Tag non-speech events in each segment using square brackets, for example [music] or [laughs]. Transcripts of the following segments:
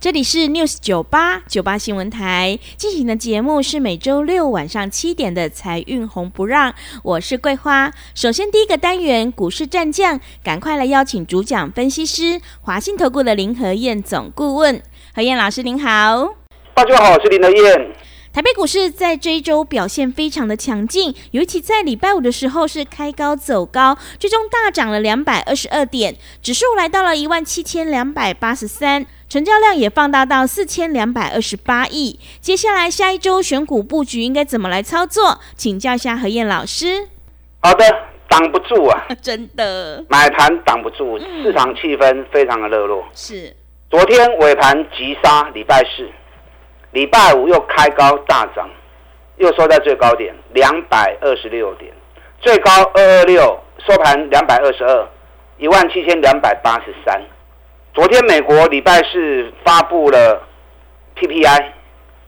这里是 News 九八九八新闻台进行的节目是每周六晚上七点的财运红不让，我是桂花。首先第一个单元股市战将，赶快来邀请主讲分析师华信投顾的林和燕总顾问，何燕老师您好。大家好，我是林和燕。台北股市在这一周表现非常的强劲，尤其在礼拜五的时候是开高走高，最终大涨了两百二十二点，指数来到了一万七千两百八十三，成交量也放大到四千两百二十八亿。接下来下一周选股布局应该怎么来操作？请教一下何燕老师。好的，挡不住啊，[laughs] 真的，买盘挡不住，市场气氛非常的热络。是，昨天尾盘急杀，礼拜四。礼拜五又开高大涨，又收在最高点两百二十六点，最高二二六，收盘两百二十二，一万七千两百八十三。昨天美国礼拜四发布了 PPI，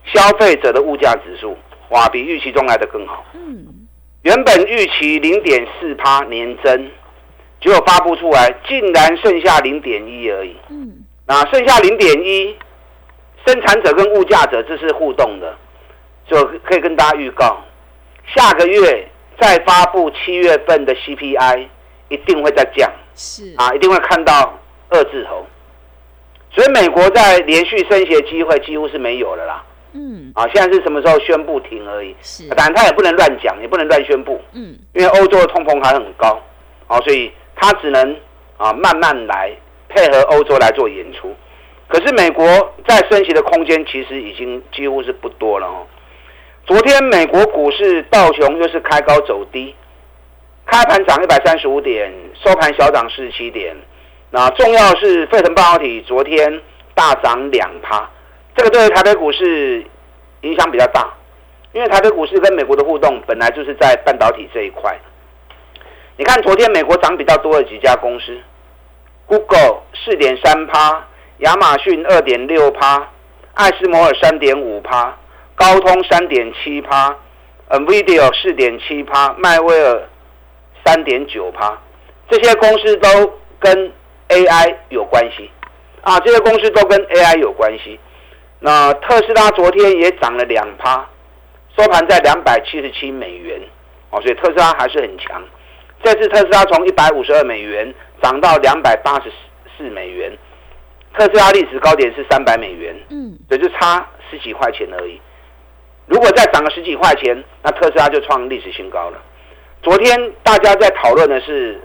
消费者的物价指数，哇，比预期中来的更好。嗯，原本预期零点四趴年增，结果发布出来竟然剩下零点一而已。嗯，那剩下零点一。生产者跟物价者这是互动的，就可以跟大家预告，下个月再发布七月份的 CPI，一定会再降，是啊，一定会看到二字头，所以美国在连续升息的机会几乎是没有了啦。嗯，啊，现在是什么时候宣布停而已？是，当然他也不能乱讲，也不能乱宣布。嗯，因为欧洲的通膨还很高，啊，所以他只能啊慢慢来，配合欧洲来做演出。可是美国在升息的空间其实已经几乎是不多了哦。昨天美国股市道琼又是开高走低，开盘涨一百三十五点，收盘小涨四十七点。那重要是费城半导体昨天大涨两趴，这个对台北股市影响比较大，因为台北股市跟美国的互动本来就是在半导体这一块。你看昨天美国涨比较多的几家公司，Google 四点三趴。亚马逊二点六趴，艾斯摩尔三点五趴，高通三点七趴，NVIDIA 四点七趴，迈威尔三点九趴，这些公司都跟 AI 有关系啊，这些公司都跟 AI 有关系。那特斯拉昨天也涨了两趴，收盘在两百七十七美元哦，所以特斯拉还是很强。这次特斯拉从一百五十二美元涨到两百八十四美元。特斯拉历史高点是三百美元，嗯，也就差十几块钱而已。如果再涨个十几块钱，那特斯拉就创历史新高了。昨天大家在讨论的是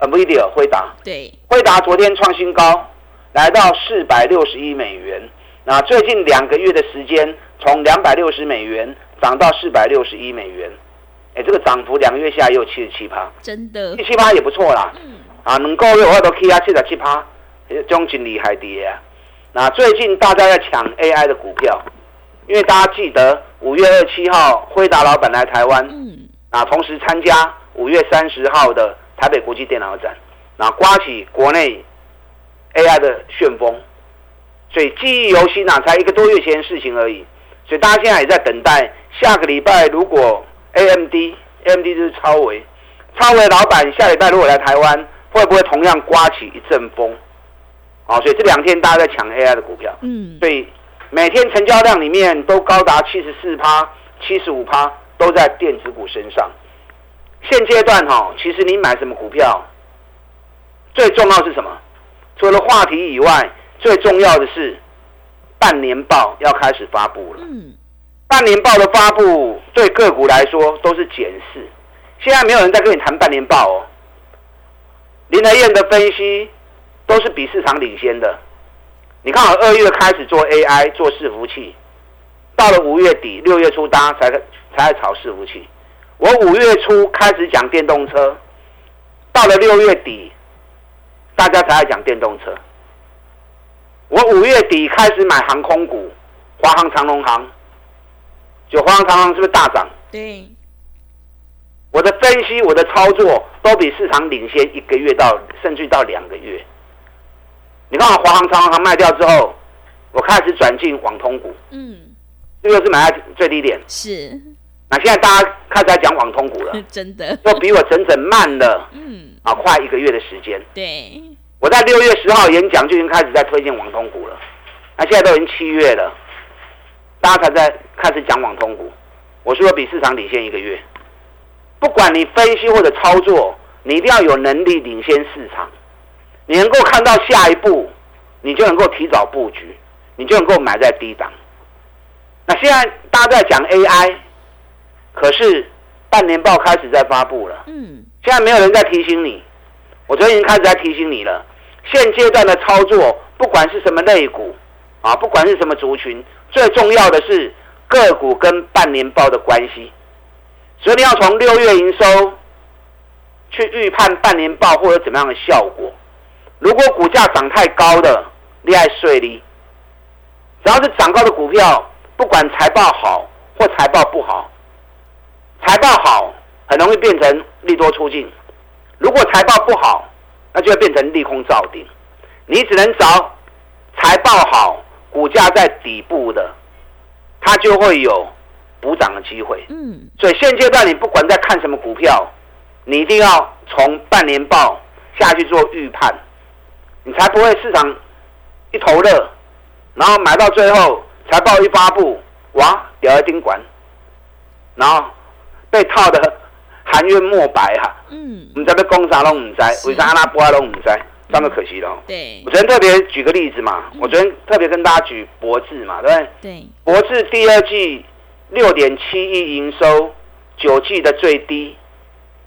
Nvidia 辉达，对，辉达昨天创新高，来到四百六十一美元。那最近两个月的时间，从两百六十美元涨到四百六十一美元，哎，这个涨幅两个月下来又七十七趴，真的，七十七趴也不错啦。嗯，啊，能够月我都 K 啊七十七趴。中景厉害的啊！那最近大家在抢 AI 的股票，因为大家记得五月二七号辉达老板来台湾，嗯，啊，同时参加五月三十号的台北国际电脑展，那刮起国内 AI 的旋风，所以记忆犹新呐，才一个多月前的事情而已，所以大家现在也在等待下个礼拜，如果 AMD，AMD 就是超维，超维老板下礼拜如果来台湾，会不会同样刮起一阵风？啊，所以这两天大家在抢 AI 的股票，嗯，所以每天成交量里面都高达七十四趴、七十五趴都在电子股身上。现阶段哈，其实你买什么股票，最重要是什么？除了话题以外，最重要的是半年报要开始发布了。嗯，半年报的发布对个股来说都是检视。现在没有人在跟你谈半年报哦。林德燕的分析。都是比市场领先的。你看，我二月开始做 AI 做伺服器，到了五月底六月初，大家才才在炒伺服器。我五月初开始讲电动车，到了六月底，大家才爱讲电动车。我五月底开始买航空股，华航、长龙航，就华航、长航是不是大涨？对。我的分析，我的操作都比市场领先一个月到甚至到两个月。你看，华航、长航卖掉之后，我开始转进网通股。嗯。这个是买在最低点。是。那现在大家开始在讲网通股了，[laughs] 真的，都比我整整慢了，嗯，啊，快一个月的时间。对。我在六月十号演讲就已经开始在推荐网通股了，那现在都已经七月了，大家才在开始讲网通股。我说比市场领先一个月。不管你分析或者操作，你一定要有能力领先市场。你能够看到下一步，你就能够提早布局，你就能够买在低档。那现在大家在讲 AI，可是半年报开始在发布了。嗯。现在没有人在提醒你，我昨天已经开始在提醒你了。现阶段的操作，不管是什么类股，啊，不管是什么族群，最重要的是个股跟半年报的关系。所以你要从六月营收去预判半年报或者怎么样的效果。如果股价涨太高的，厉害税率，只要是涨高的股票，不管财报好或财报不好，财报好很容易变成利多出尽；如果财报不好，那就会变成利空造顶。你只能找财报好、股价在底部的，它就会有。补涨的机会，嗯，所以现阶段你不管在看什么股票，你一定要从半年报下去做预判，你才不会市场一头热，然后买到最后财报一发布，哇，掉一丁管，然后被套的含冤莫白哈，嗯，唔知被攻啥都唔知，为啥阿拉伯都唔知，这么可惜了。对，我昨天特别举个例子嘛，我昨天特别跟大家举博智嘛，对不对？对，博智第二季。六点七亿营收，九季的最低，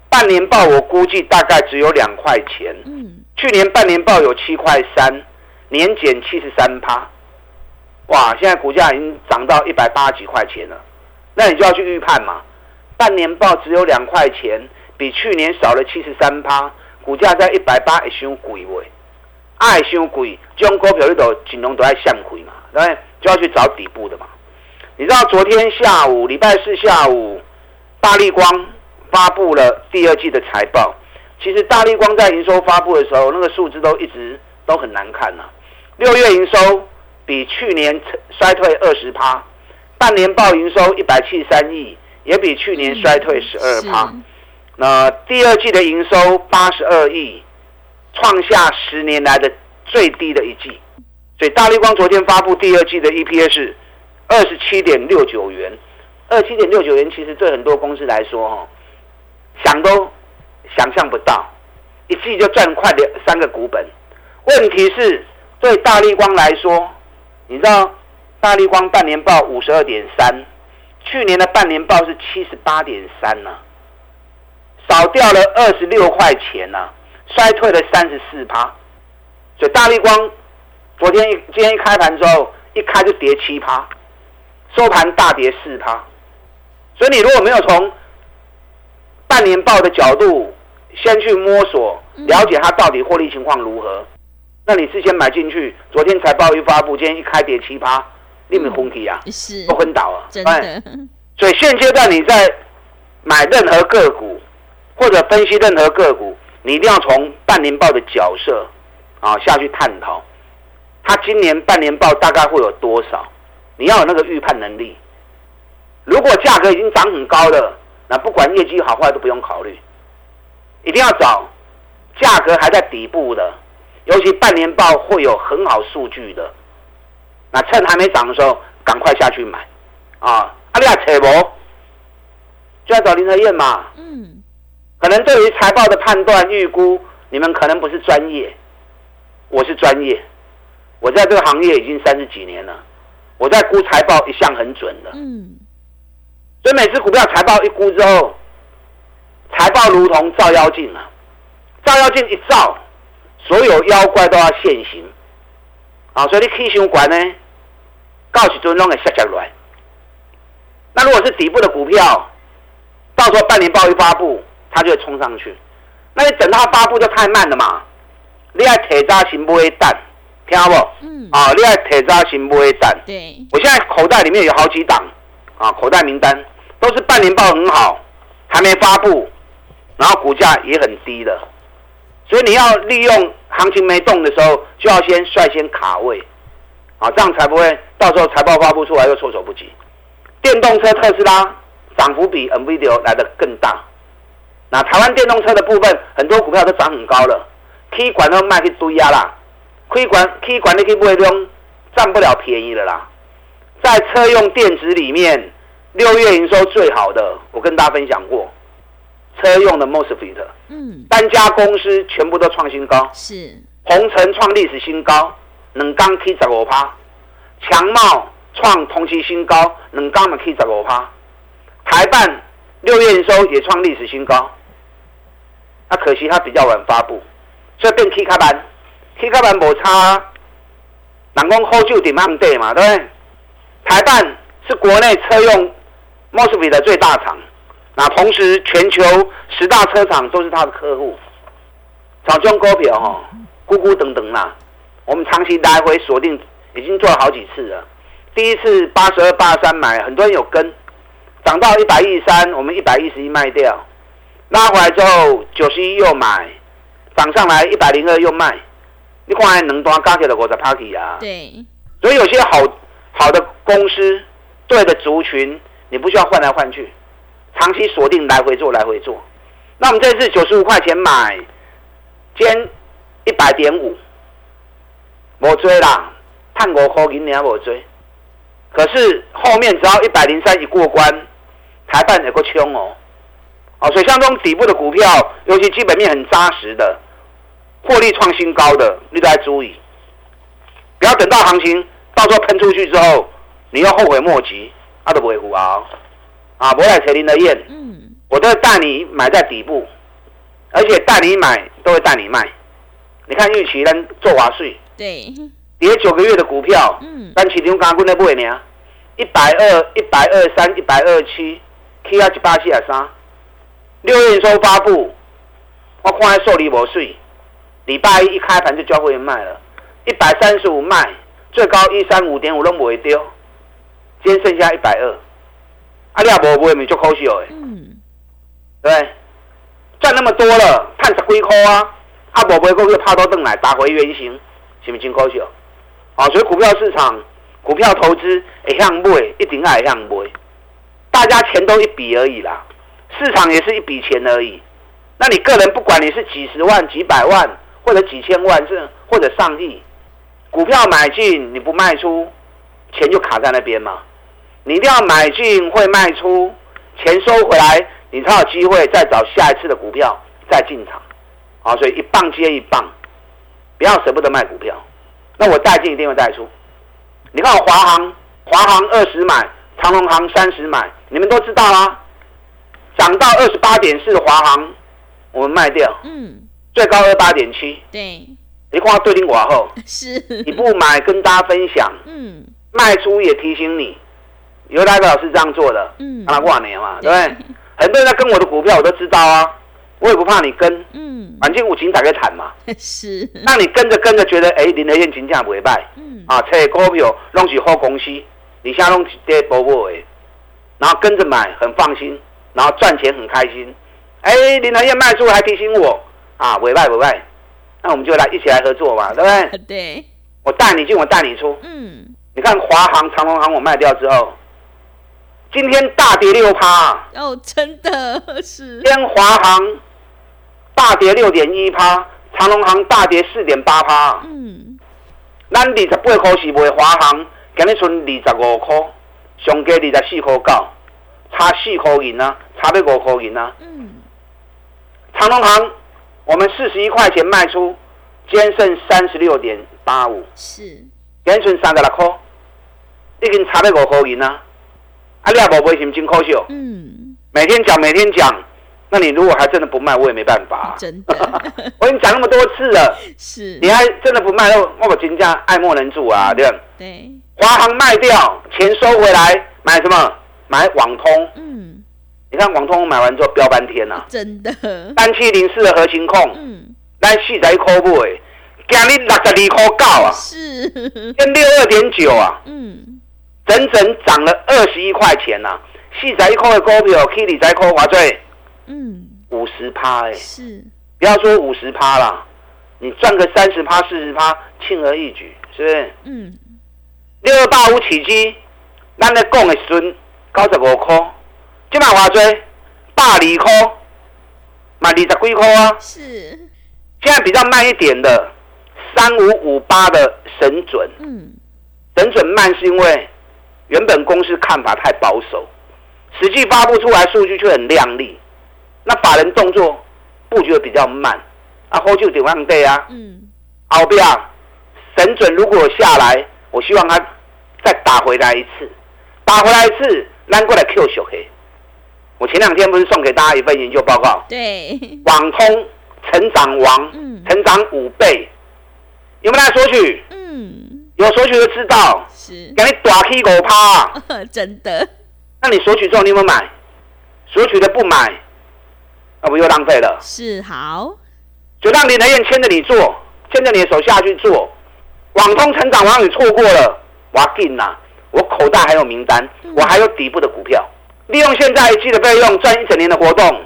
半年报我估计大概只有两块钱。嗯，去年半年报有七块三，年减七十三趴。哇，现在股价已经涨到一百八十几块钱了，那你就要去预判嘛。半年报只有两块钱，比去年少了七十三趴，股价在一百八，也伤贵喂，爱伤贵，这种股票里头金融都爱向亏嘛，对不对？就要去找底部的嘛。你知道昨天下午，礼拜四下午，大力光发布了第二季的财报。其实大力光在营收发布的时候，那个数字都一直都很难看呐。六月营收比去年衰退二十趴，半年报营收一百七十三亿，也比去年衰退十二趴。那第二季的营收八十二亿，创下十年来的最低的一季。所以大力光昨天发布第二季的 EPS。二十七点六九元，二十七点六九元，其实对很多公司来说，哈，想都想象不到，一季就赚快两三个股本。问题是，对大力光来说，你知道，大力光半年报五十二点三，去年的半年报是七十八点三呢，少掉了二十六块钱呢，衰退了三十四趴。所以大力光昨天一今天一开盘之后，一开就跌七趴。收盘大跌四趴，所以你如果没有从半年报的角度先去摸索了解它到底获利情况如何，那你事先买进去，昨天财报一发布，今天一开跌七趴，你没昏体啊？是都昏倒啊？真的。所以现阶段你在买任何个股或者分析任何个股，你一定要从半年报的角色啊下去探讨，它今年半年报大概会有多少？你要有那个预判能力。如果价格已经涨很高了，那不管业绩好坏都不用考虑，一定要找价格还在底部的，尤其半年报会有很好数据的，那趁还没涨的时候赶快下去买啊！阿利亚扯博就要找林和燕嘛。嗯。可能对于财报的判断预估，你们可能不是专业，我是专业，我在这个行业已经三十几年了。我在估财报一向很准的，嗯，所以每次股票财报一估之后，财报如同照妖镜啊，照妖镜一照，所有妖怪都要现形，啊，所以你气象管呢，告诉尊龙给下下来。那如果是底部的股票，到时候半年报一发布，它就会冲上去。那你等它发布就太慢了嘛。你爱铁渣型不会蛋，听好不？嗯。啊，你爱铁渣型不会蛋。对。我现在口袋里面有好几档啊，口袋名单都是半年报很好，还没发布，然后股价也很低的，所以你要利用行情没动的时候，就要先率先卡位，啊，这样才不会到时候财报发布出来又措手不及。电动车特斯拉涨幅比 NVIDIA 来的更大，那台湾电动车的部分，很多股票都涨很高了。K 管都卖去堆压啦，K 管 K 管你去买中占不了便宜的啦。在车用电子里面，六月营收最好的，我跟大家分享过，车用的 Mosfet，嗯，单家公司全部都创新高，是。红尘创历史新高，能刚 K 十五趴，强茂创同期新高，能刚嘛 K 十五趴，台办六月营收也创历史新高，那可惜它比较晚发布。所以变 K 卡板，K 卡板无差，人讲好酒点慢地嘛，对不对？台办是国内车用 Mosfet 的最大厂，那同时全球十大车厂都是他的客户。早中股票哈，咕咕等等啦，我们长期来回锁定，已经做了好几次了。第一次八十二、八十三买，很多人有跟，涨到一百一十三，我们一百一十一卖掉，拉回来之后九十一又买。涨上来一百零二又卖，你看能多加起来五十 party 啊？对，所以有些好好的公司，对的族群，你不需要换来换去，长期锁定来回做来回做。那我们这次九十五块钱买，兼一百点五，我追啦，探五块银你还我追，可是后面只要一百零三一过关，台办有个冲哦。哦，所以像这种底部的股票，尤其基本面很扎实的，获利创新高的，你都要注意，不要等到行情到时候喷出去之后，你要后悔莫及，啊都不会胡啊！啊，博来锤林的燕，嗯，我都会带你买在底部，而且带你买都会带你卖。你看玉期能做华税，对，[laughs] 跌九个月的股票，嗯，但其中刚刚那不会呢，一百二、一百二三、一百二七，K 二七八七二三。六月收发布，我看还受理无税，礼拜一一开盘就交会员卖了，一百三十五卖，最高一三五点五都不会丢，今天剩下一百二，啊，你也无买咪足可惜的，嗯，对，赚那么多了，赚十几块啊，啊，无买过去拍到凳来打回原形，是不是真可惜哦？啊，所以股票市场，股票投资会向买，一定爱向买，大家钱都一笔而已啦。市场也是一笔钱而已，那你个人不管你是几十万、几百万，或者几千万，这或者上亿，股票买进你不卖出，钱就卡在那边嘛。你一定要买进会卖出，钱收回来，你才有机会再找下一次的股票再进场。好，所以一棒接一棒，不要舍不得卖股票。那我带进一定会带出。你看我华航，华航二十买，长隆航三十买，你们都知道啦。涨到二十八点四，华航我们卖掉，嗯，最高二八点七，对，你看对顶寡后，[laughs] 是，你不买跟大家分享，嗯，卖出也提醒你，尤大老师这样做的，嗯，让他挂年嘛，对不对？[laughs] 很多人在跟我的股票，我都知道啊，我也不怕你跟，嗯，反正五情打个惨嘛，[laughs] 是，那你跟着跟着觉得，哎，林德燕金价不会败，嗯，啊，这股票弄起好公司，你现在弄起跌波波的，然后跟着买很放心。然后赚钱很开心，哎，林德燕卖出还提醒我啊，委外委外，那我们就来一起来合作嘛，对不对？[laughs] 对，我带你进，我带你出。嗯，你看华航、长隆航我卖掉之后，今天大跌六趴。哦，真的 [laughs] 是。今天华航大跌六点一趴，长隆航大跌四点八趴。嗯，咱二十八块是卖华航，今日剩二十五块，上加二十四块九。差四块银呢，差不五块银呢。嗯，长隆行，我们四十一块钱卖出，今天剩三十六点八五。是，今天剩三十六块，已经差不五块银呢。啊，你也无买，是不真可惜？嗯，每天讲，每天讲，那你如果还真的不卖，我也没办法。真的，[laughs] 我跟你讲那么多次了。是，你还真的不卖，我我金价爱莫能助啊，对对。华航卖掉，钱收回来，买什么？买网通，嗯，你看网通买完之后飙半天呐，真的。三七零四的核心控，嗯，咱四十一块买，今日六十二块九啊，是，跟六二点九啊，嗯，整整涨了二十一块钱呐，四十一块的股票二十一块华最，嗯，五十趴哎，是，不要说五十趴啦，你赚个三十趴、四十趴，轻而易举，是不是？嗯，六二八五起基，咱咧讲的时阵九十五块。今晚话追百二块，买二十几块啊？是。现在比较慢一点的三五五八的神准，嗯，神准慢是因为原本公司看法太保守，实际发布出来数据却很亮丽，那法人动作布局的比较慢，啊，后就点样对啊？嗯，好不要神准如果下来，我希望他再打回来一次，打回来一次，拉过来 Q 小黑。我前两天不是送给大家一份研究报告？对，网通成长王，嗯，成长五倍，有没有来索取？嗯，有索取的知道，是，给你打 K 狗趴，[laughs] 真的。那你索取之后，你有没有买？索取的不买，那不又浪费了？是好，就让林德燕牵着你做，牵着你的手下去做。网通成长王你错过了，我紧呐，我口袋还有名单，我还有底部的股票。利用现在一季的费用赚一整年的活动，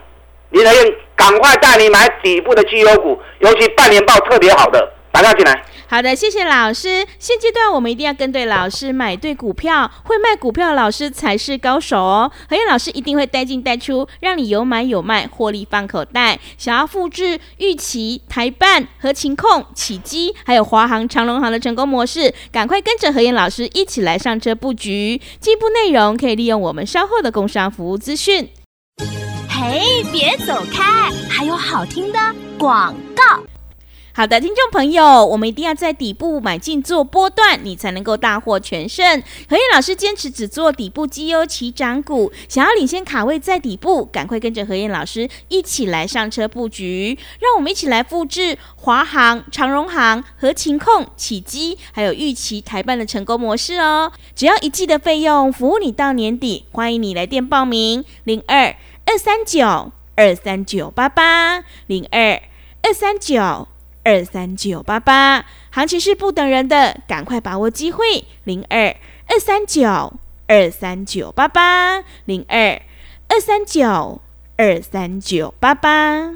林德燕赶快带你买底部的绩优股，尤其半年报特别好的，打电进来。好的，谢谢老师。现阶段我们一定要跟对老师，买对股票，会卖股票的老师才是高手哦。何燕老师一定会带进带出，让你有买有卖，获利放口袋。想要复制预期、台办、和情控、起基，还有华航、长隆航的成功模式，赶快跟着何燕老师一起来上车布局。进一步内容可以利用我们稍后的工商服务资讯。嘿，别走开，还有好听的广。好的，听众朋友，我们一定要在底部买进做波段，你才能够大获全胜。何燕老师坚持只做底部绩优起涨股，想要领先卡位在底部，赶快跟着何燕老师一起来上车布局。让我们一起来复制华航、长荣航、和勤控、起基，还有预期台办的成功模式哦。只要一季的费用，服务你到年底。欢迎你来电报名：零二二三九二三九八八零二二三九。二三九八八，行情是不等人的，赶快把握机会。零二二三九二三九八八，零二二三九二三九八八。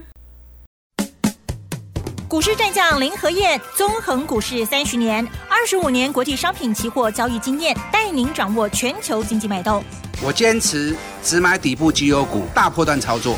股市战将林和燕，纵横股市三十年，二十五年国际商品期货交易经验，带您掌握全球经济脉动。我坚持只买底部绩优股，大破段操作。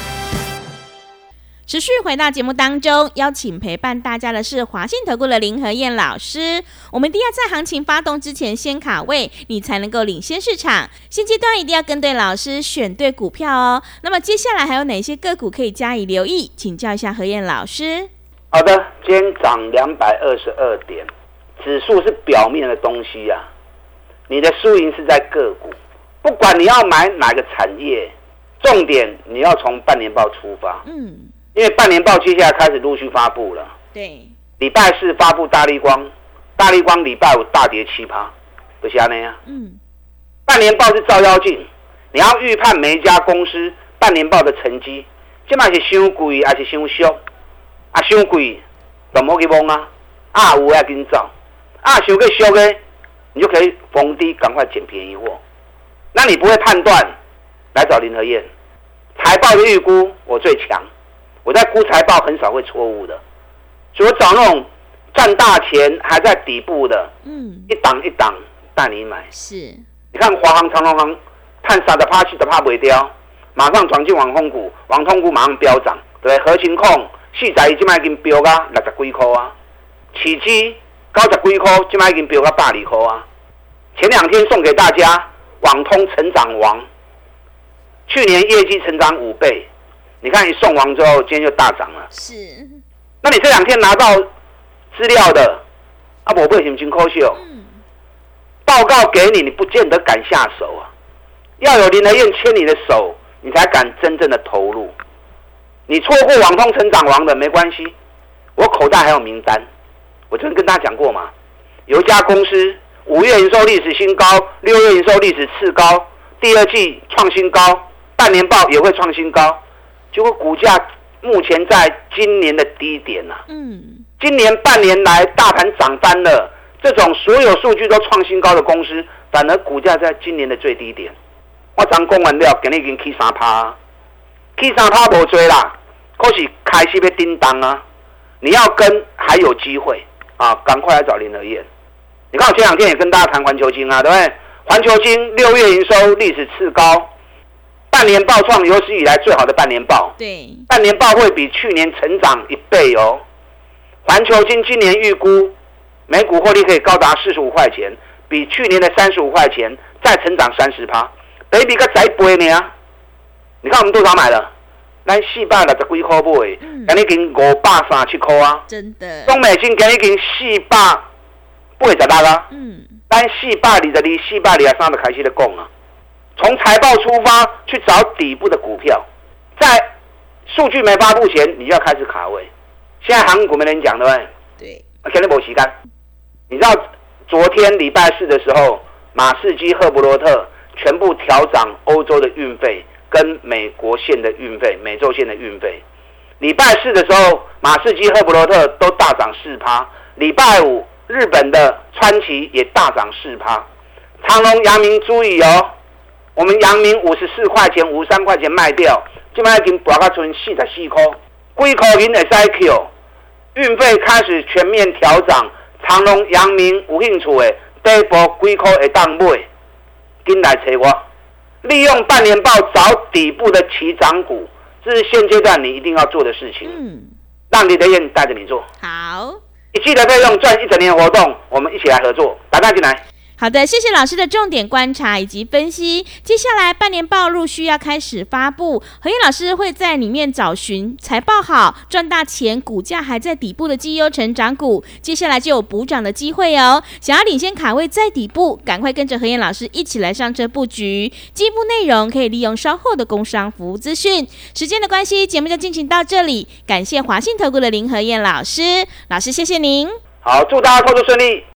持续回到节目当中，邀请陪伴大家的是华信投顾的林和燕老师。我们一定要在行情发动之前先卡位，你才能够领先市场。现阶段一定要跟对老师，选对股票哦。那么接下来还有哪些个股可以加以留意？请教一下何燕老师。好的，今天涨两百二十二点，指数是表面的东西呀，你的输赢是在个股。不管你要买哪个产业，重点你要从半年报出发。嗯。因为半年报接下来开始陆续发布了，对，礼拜四发布大力光，大力光礼拜五大跌七趴，不是那样。嗯，半年报是照妖镜，你要预判每一家公司半年报的成绩，这嘛是伤贵还是伤俗？啊，伤贵怎么去摸啊，啊有要紧走，啊想个俗的，你就可以逢低赶快捡便宜货。那你不会判断，来找林和燕，财报的预估我最强。我在估财报很少会错误的，所以我找那种赚大钱还在底部的，嗯，一档一档带你买。是，你看华航、长隆航，探杀的怕气的怕不掉，马上闯进网通股，网通股马上飙涨，对？核心控四仔已经卖已经飙啊六十几块啊，起基九十几块，今麦已经飙到百二块啊。前两天送给大家网通成长王，去年业绩成长五倍。你看，一送完之后，今天就大涨了。是，那你这两天拿到资料的，啊，我不会心情可惜哦。嗯。报告给你，你不见得敢下手啊。要有林德燕牵你的手，你才敢真正的投入。你错过网通成长王的没关系，我口袋还有名单。我曾经跟大家讲过嘛，有一家公司五月营收历史新高，六月营收历史次高，第二季创新高，半年报也会创新高，结果股价目前在今年的低点呐。嗯，今年半年来大盘涨翻了，这种所有数据都创新高的公司，反而股价在今年的最低点。我刚讲完了，今日已经起三趴，起三趴无追啦，可是开始要叮当啊！你要跟还有机会啊，赶快来找林德燕。你看我前两天也跟大家谈环球金啊，对不对？环球金六月营收历史次高，半年报创有史以来最好的半年报。对，半年报会比去年成长一倍哦。环球金今年预估每股获利可以高达四十五块钱，比去年的三十五块钱再成长三十趴。比比个再倍呢？你看我们多少买了？咱四百六十几块买，今日经五百三十七块啊！真的。中美金今日经四百八十六啊！嗯。咱四百二十二、四百二十三就开始在讲啊。从财报出发去找底部的股票，在数据没发布前，你就要开始卡位。现在航股没人讲对不对？对。肯定没时间。你知道昨天礼拜四的时候，马士基、赫伯罗特。全部调涨欧洲的运费跟美国线的运费、美洲线的运费。礼拜四的时候，马士基、赫伯罗特都大涨四趴。礼拜五，日本的川崎也大涨四趴。长隆、阳明注意哦，我们阳明五十四块钱、五十三块钱卖掉，今麦已经博到存四十四块。贵口银的 S Q 运费开始全面调涨，长隆、阳明有兴趣的，第一波贵口会当买。跟来催我，利用半年报找底部的起涨股，这是现阶段你一定要做的事情。嗯，让李德燕带着你做。好，一季的费用赚一整年活动，我们一起来合作，打开进来。好的，谢谢老师的重点观察以及分析。接下来半年报陆续要开始发布，何燕老师会在里面找寻财报好、赚大钱、股价还在底部的绩优成长股，接下来就有补涨的机会哦。想要领先卡位在底部，赶快跟着何燕老师一起来上车布局。进一步内容可以利用稍后的工商服务资讯。时间的关系，节目就进行到这里。感谢华信投顾的林何燕老师，老师谢谢您。好，祝大家操作顺利。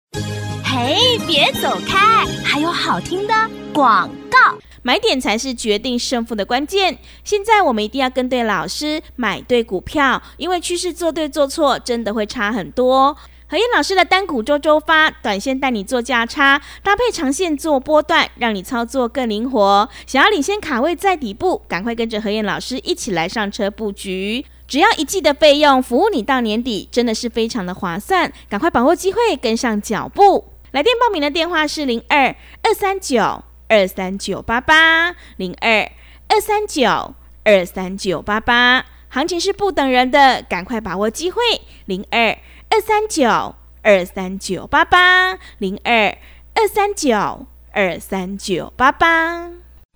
嘿，别走开！还有好听的广告。买点才是决定胜负的关键。现在我们一定要跟对老师，买对股票，因为趋势做对做错真的会差很多。何燕老师的单股周周发，短线带你做价差，搭配长线做波段，让你操作更灵活。想要领先卡位在底部，赶快跟着何燕老师一起来上车布局。只要一季的费用，服务你到年底，真的是非常的划算。赶快把握机会，跟上脚步。来电报名的电话是零二二三九二三九八八零二二三九二三九八八，行情是不等人的，赶快把握机会零二二三九二三九八八零二二三九二三九八八。